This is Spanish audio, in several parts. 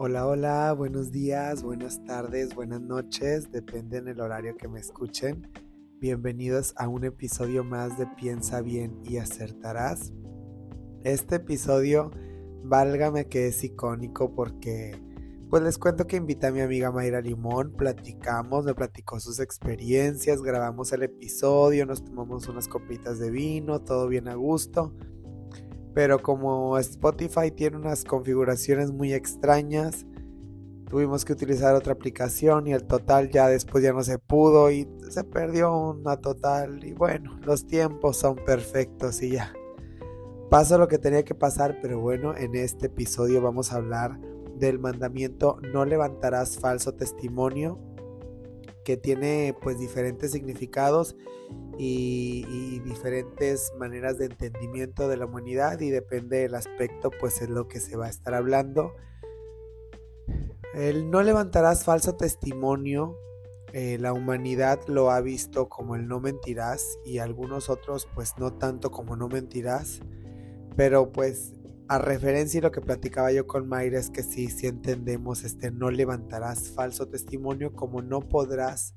Hola, hola, buenos días, buenas tardes, buenas noches, depende en el horario que me escuchen. Bienvenidos a un episodio más de Piensa bien y acertarás. Este episodio, válgame que es icónico porque pues les cuento que invité a mi amiga Mayra Limón, platicamos, me platicó sus experiencias, grabamos el episodio, nos tomamos unas copitas de vino, todo bien a gusto. Pero como Spotify tiene unas configuraciones muy extrañas, tuvimos que utilizar otra aplicación y el total ya después ya no se pudo y se perdió una total y bueno, los tiempos son perfectos y ya. Pasó lo que tenía que pasar, pero bueno, en este episodio vamos a hablar del mandamiento no levantarás falso testimonio que tiene pues diferentes significados y, diferentes maneras de entendimiento de la humanidad y depende del aspecto pues es lo que se va a estar hablando. El no levantarás falso testimonio, eh, la humanidad lo ha visto como el no mentirás y algunos otros pues no tanto como no mentirás, pero pues a referencia y lo que platicaba yo con Mayra es que sí, sí entendemos, este, no levantarás falso testimonio como no podrás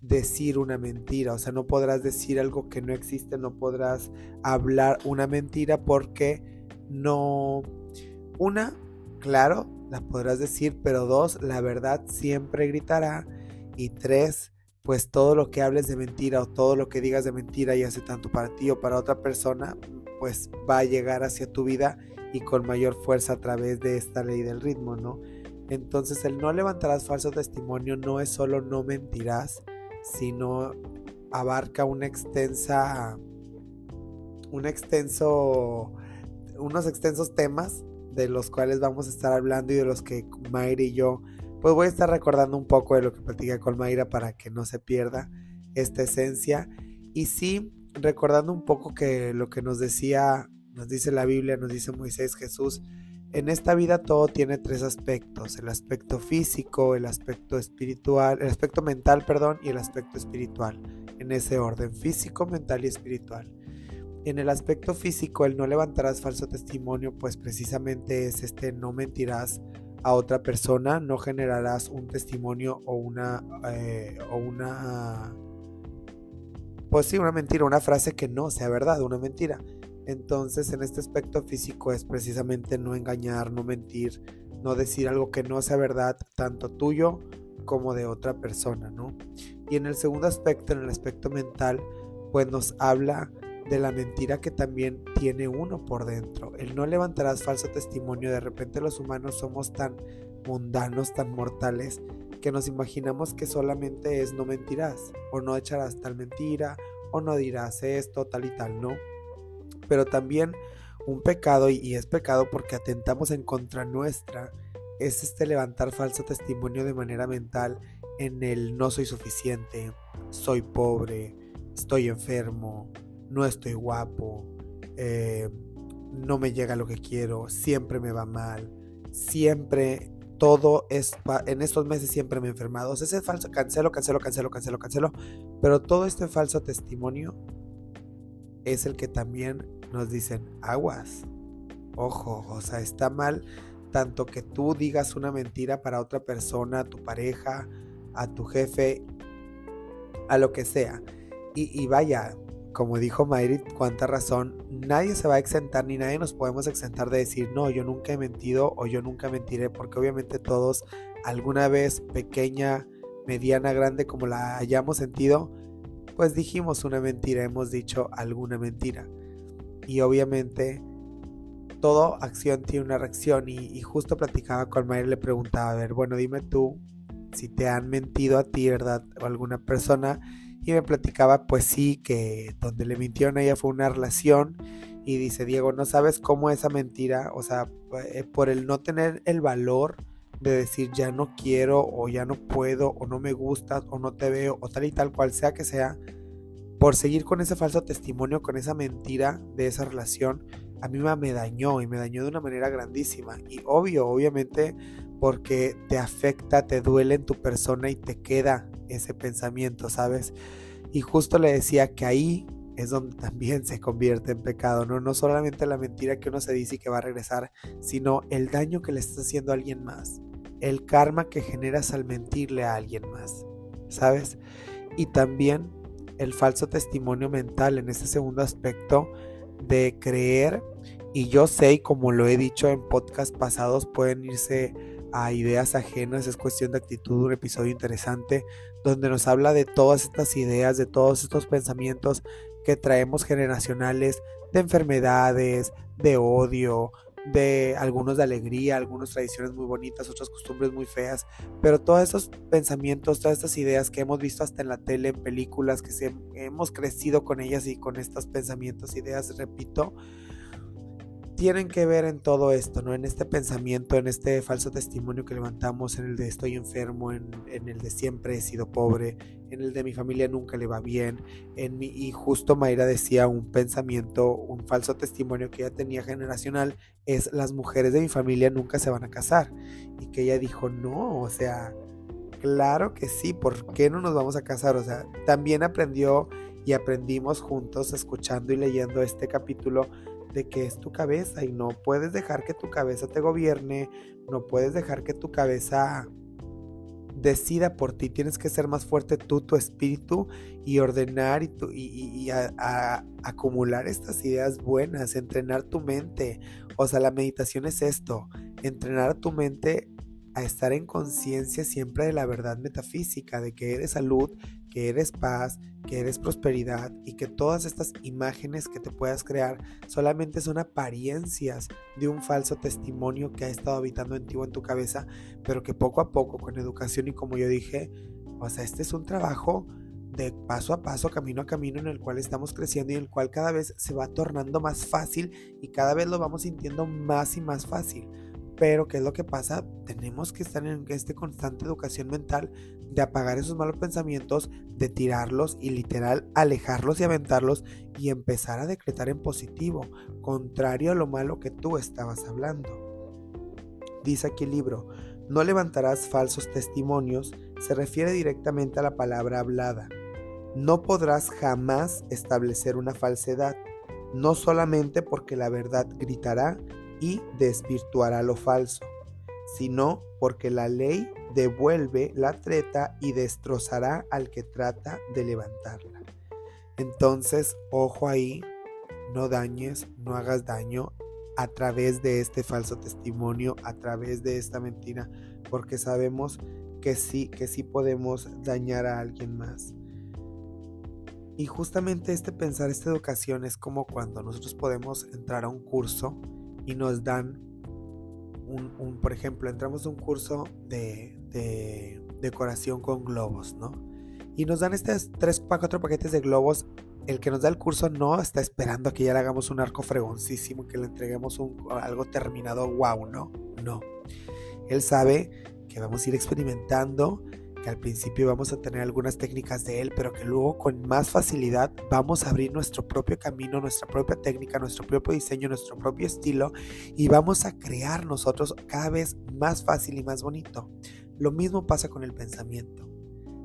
decir una mentira, o sea, no podrás decir algo que no existe, no podrás hablar una mentira porque no, una, claro, la podrás decir, pero dos, la verdad siempre gritará. Y tres, pues todo lo que hables de mentira o todo lo que digas de mentira, ya sea tanto para ti o para otra persona, pues va a llegar hacia tu vida y con mayor fuerza a través de esta ley del ritmo, ¿no? Entonces el no levantarás falso testimonio no es solo no mentirás, sino abarca una extensa, un extenso, unos extensos temas de los cuales vamos a estar hablando y de los que Mayra y yo, pues voy a estar recordando un poco de lo que platicé con Mayra para que no se pierda esta esencia. Y sí, recordando un poco que lo que nos decía nos dice la Biblia, nos dice Moisés Jesús, en esta vida todo tiene tres aspectos, el aspecto físico, el aspecto espiritual, el aspecto mental, perdón, y el aspecto espiritual, en ese orden, físico, mental y espiritual. En el aspecto físico, el no levantarás falso testimonio, pues precisamente es este no mentirás a otra persona, no generarás un testimonio o una, eh, o una, pues sí, una mentira, una frase que no sea verdad, una mentira. Entonces, en este aspecto físico es precisamente no engañar, no mentir, no decir algo que no sea verdad, tanto tuyo como de otra persona, ¿no? Y en el segundo aspecto, en el aspecto mental, pues nos habla de la mentira que también tiene uno por dentro. El no levantarás falso testimonio. De repente los humanos somos tan mundanos, tan mortales, que nos imaginamos que solamente es no mentirás, o no echarás tal mentira, o no dirás esto, tal y tal, ¿no? Pero también un pecado, y es pecado porque atentamos en contra nuestra, es este levantar falso testimonio de manera mental en el no soy suficiente, soy pobre, estoy enfermo, no estoy guapo, eh, no me llega lo que quiero, siempre me va mal, siempre todo es, en estos meses siempre me he enfermado. ese es falso, cancelo, cancelo, cancelo, cancelo, cancelo. Pero todo este falso testimonio es el que también nos dicen aguas. Ojo, o sea, está mal tanto que tú digas una mentira para otra persona, a tu pareja, a tu jefe, a lo que sea. Y, vaya, como dijo Mayrit, cuánta razón, nadie se va a exentar ni nadie nos podemos exentar de decir, no, yo nunca he mentido o yo nunca mentiré, porque obviamente todos alguna vez pequeña, mediana, grande, como la hayamos sentido, pues dijimos una mentira, hemos dicho alguna mentira y obviamente toda acción tiene una reacción. Y, justo platicaba con Mayra y le preguntaba, a ver, bueno, dime tú si te han mentido a ti, ¿verdad? O alguna persona y me platicaba pues sí que donde le mintieron a ella fue una relación. Y dice Diego, no sabes cómo esa mentira, o sea, eh, por el no tener el valor de decir ya no quiero o ya no puedo o no me gustas o no te veo o tal y tal cual sea que sea, por seguir con ese falso testimonio, con esa mentira de esa relación, a mí me dañó y me dañó de una manera grandísima. Y obvio, obviamente, porque te afecta, te duele en tu persona y te queda ese pensamiento, ¿sabes? Y justo le decía que ahí es donde también se convierte en pecado, ¿no? No solamente la mentira que uno se dice y que va a regresar, sino el daño que le estás haciendo a alguien más. el karma que generas al mentirle a alguien más, ¿sabes? Y también el falso testimonio mental en ese segundo aspecto de creer, y yo sé, y como lo he dicho en podcast pasados, pueden irse a ideas ajenas, es cuestión de actitud, un episodio interesante donde nos habla de todas estas ideas, de todos estos pensamientos que traemos generacionales, de enfermedades, de odio, de algunos de alegría, algunas tradiciones muy bonitas, otras costumbres muy feas, pero todos esos pensamientos, todas estas ideas que hemos visto hasta en la tele, en películas, que se, hemos crecido con ellas y con estos pensamientos, ideas, repito, tienen que ver en todo esto, ¿no? En este pensamiento, en este falso testimonio que levantamos, en el de estoy enfermo, en, el de siempre he sido pobre, en el de mi familia nunca le va bien, en mi, y justo Mayra decía un pensamiento, un falso testimonio que ella tenía generacional, es las mujeres de mi familia nunca se van a casar. Y que ella dijo, no, o sea, claro que sí, ¿por qué no nos vamos a casar? O sea, también aprendió y aprendimos juntos escuchando y leyendo este capítulo de que es tu cabeza y no puedes dejar que tu cabeza te gobierne, no puedes dejar que tu cabeza decida por ti, tienes que ser más fuerte tú, tu espíritu y ordenar y, y, acumular estas ideas buenas, entrenar tu mente. O sea, la meditación es esto, entrenar tu mente a estar en conciencia siempre de la verdad metafísica, de que eres salud, que eres paz, que eres prosperidad y que todas estas imágenes que te puedas crear solamente son apariencias de un falso testimonio que ha estado habitando en ti o en tu cabeza, pero que poco a poco con educación y como yo dije, o sea, este es un trabajo de paso a paso, camino a camino en el cual estamos creciendo y en el cual cada vez se va tornando más fácil y cada vez lo vamos sintiendo más y más fácil. Pero ¿qué es lo que pasa? Tenemos que estar en esta constante educación mental de apagar esos malos pensamientos, de tirarlos y literal alejarlos y aventarlos y empezar a decretar en positivo, contrario a lo malo que tú estabas hablando. Dice aquí el libro, no levantarás falsos testimonios, se refiere directamente a la palabra hablada. No podrás jamás establecer una falsedad, no solamente porque la verdad gritará, y desvirtuará lo falso, sino porque la ley devuelve la treta y destrozará al que trata de levantarla. Entonces, ojo ahí, no dañes, no hagas daño a través de este falso testimonio, a través de esta mentira, porque sabemos que sí, que sí podemos dañar a alguien más. Y justamente este pensar, esta educación es como cuando nosotros podemos entrar a un curso y nos dan un, por ejemplo, entramos a un curso de, decoración con globos, ¿no? Y nos dan estos tres, cuatro paquetes de globos. El que nos da el curso no está esperando a que ya le hagamos un arco fregoncísimo, que le entreguemos un, algo terminado, wow, ¿no? No. Él sabe que vamos a ir experimentando, que al principio vamos a tener algunas técnicas de él, pero que luego con más facilidad vamos a abrir nuestro propio camino, nuestra propia técnica, nuestro propio diseño, nuestro propio estilo y vamos a crear nosotros cada vez más fácil y más bonito. Lo mismo pasa con el pensamiento.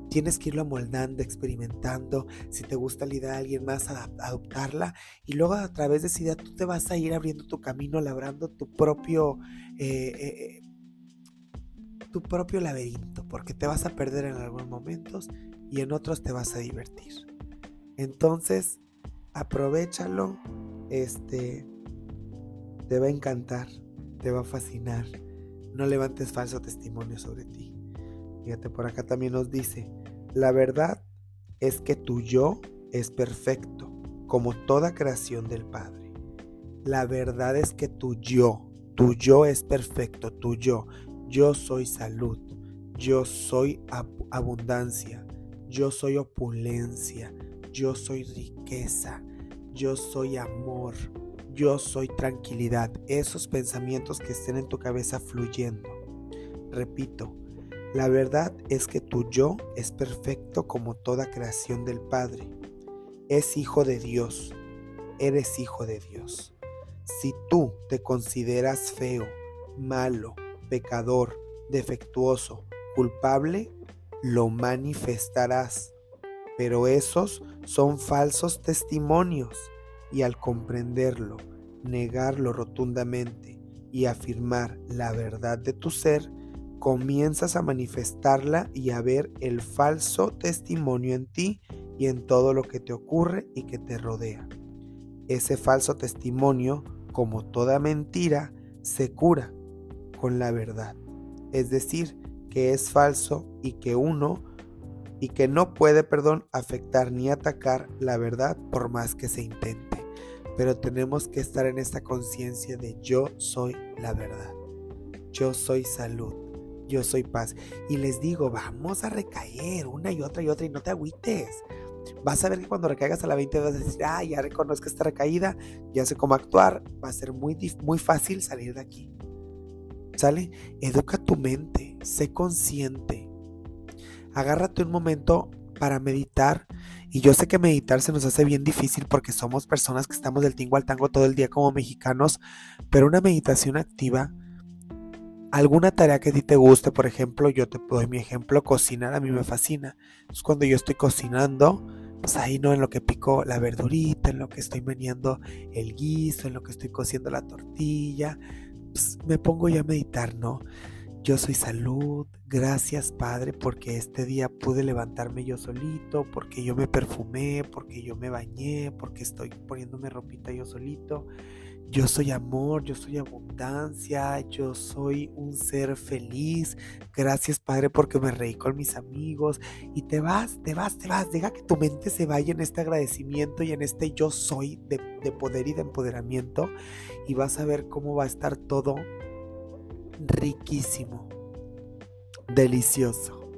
Tienes que irlo amoldando, experimentando. Si te gusta la idea de alguien más, adoptarla. Y luego a través de esa idea tú te vas a ir abriendo tu camino, labrando tu propio eh, eh, tu propio laberinto, porque te vas a perder en algunos momentos y en otros te vas a divertir. Entonces, aprovechalo, este te va a encantar, te va a fascinar. No levantes falso testimonio sobre ti. Fíjate, por acá también nos dice, la verdad es que tu yo es perfecto, como toda creación del Padre. La verdad es que tu yo, tu yo es perfecto, tu yo. Yo soy salud, yo soy abundancia, yo soy opulencia, yo soy riqueza, yo soy amor, yo soy tranquilidad. Esos pensamientos que estén en tu cabeza fluyendo. Repito, la verdad es que tu yo es perfecto como toda creación del Padre. Es hijo de Dios. Eres hijo de Dios. Si tú te consideras feo, malo, pecador, defectuoso, culpable, lo manifestarás. Pero esos son falsos testimonios y al comprenderlo, negarlo rotundamente y afirmar la verdad de tu ser, comienzas a manifestarla y a ver el falso testimonio en ti y en todo lo que te ocurre y que te rodea. Ese falso testimonio, como toda mentira, se cura con la verdad. Es decir, que es falso y que uno y que no puede, perdón, afectar ni atacar la verdad por más que se intente. Pero tenemos que estar en esta conciencia de yo soy la verdad. Yo soy salud. Yo soy paz. Y les digo, vamos a recaer una y otra y otra y no te agüites. Vas a ver que cuando recaigas a la 20 vas a decir, ah, ya reconozco esta recaída, ya sé cómo actuar, va a ser muy, muy fácil salir de aquí. ¿Sale? Educa tu mente, sé consciente. Agárrate un momento para meditar. Y yo sé que meditar se nos hace bien difícil porque somos personas que estamos del tingo al tango todo el día como mexicanos, pero una meditación activa, alguna tarea que a ti te guste, por ejemplo, yo te doy mi ejemplo, cocinar a mí me fascina. Es cuando yo estoy cocinando, pues ahí no en lo que pico la verdurita, en lo que estoy meneando el guiso, en lo que estoy cociendo la tortilla, me pongo ya a meditar, ¿no? Yo soy salud, gracias Padre porque este día pude levantarme yo solito, porque yo me perfumé, porque yo me bañé, porque estoy poniéndome ropita yo solito. Yo soy amor, yo soy abundancia, yo soy un ser feliz. Gracias Padre porque me reí con mis amigos. Y te vas, te vas, te vas. Deja que tu mente se vaya en este agradecimiento y en este yo soy de, de poder y de empoderamiento. Y vas a ver cómo va a estar todo riquísimo, delicioso,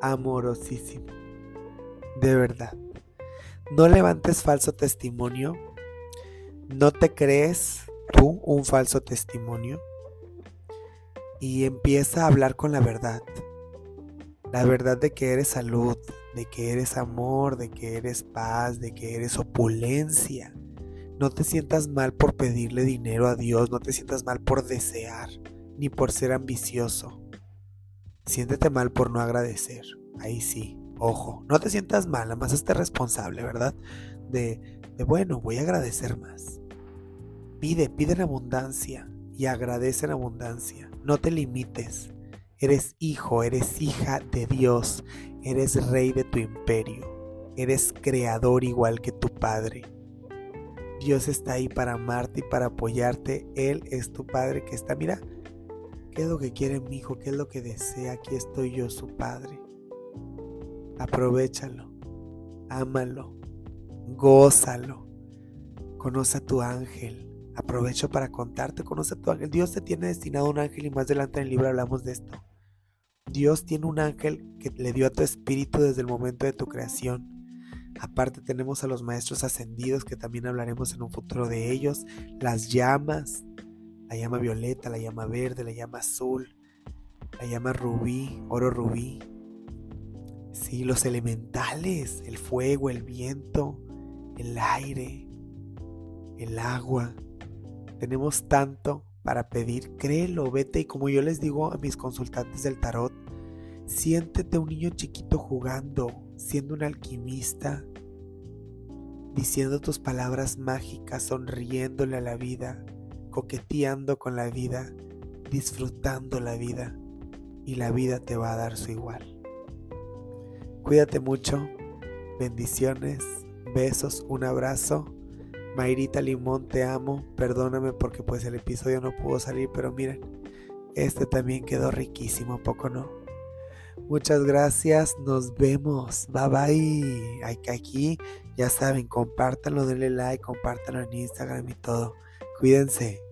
amorosísimo. De verdad. No levantes falso testimonio no te crees tú un falso testimonio y empieza a hablar con la verdad. La verdad de que eres salud, de que eres amor, de que eres paz, de que eres opulencia. No te sientas mal por pedirle dinero a Dios, no te sientas mal por desear, ni por ser ambicioso. Siéntete mal por no agradecer. Ahí sí, ojo, no te sientas mal, nada más esté responsable, ¿verdad? De, de bueno, voy a agradecer más. Pide, pide en abundancia y agradece en abundancia. No te limites. Eres hijo, eres hija de Dios, eres rey de tu imperio, eres creador igual que tu Padre. Dios está ahí para amarte y para apoyarte. Él es tu Padre que está, mira, ¿qué es lo que quiere mi hijo? ¿Qué es lo que desea? Aquí estoy yo, su Padre. Aprovechalo, ámalo, gózalo, conoce a tu ángel, Aprovecho para contarte, conoce a tu ángel. Dios te tiene destinado un ángel y más adelante en el libro hablamos de esto. Dios tiene un ángel que le dio a tu espíritu desde el momento de tu creación. Aparte tenemos a los maestros ascendidos que también hablaremos en un futuro de ellos. Las llamas, la llama violeta, la llama verde, la llama azul, la llama rubí, oro rubí. Sí, los elementales, el fuego, el viento, el aire, el agua. Tenemos tanto para pedir, créelo, vete. Y como yo les digo a mis consultantes del tarot, siéntete un niño chiquito jugando, siendo un alquimista, diciendo tus palabras mágicas, sonriéndole a la vida, coqueteando con la vida, disfrutando la vida y la vida te va a dar su igual. Cuídate mucho, bendiciones, besos, un abrazo Mayrita Limón, te amo. Perdóname porque pues el episodio no pudo salir, pero miren, este también quedó riquísimo, poco no? Muchas gracias, nos vemos. Bye bye. Aquí, ya saben, compártanlo, denle like, compártanlo en Instagram y todo. Cuídense.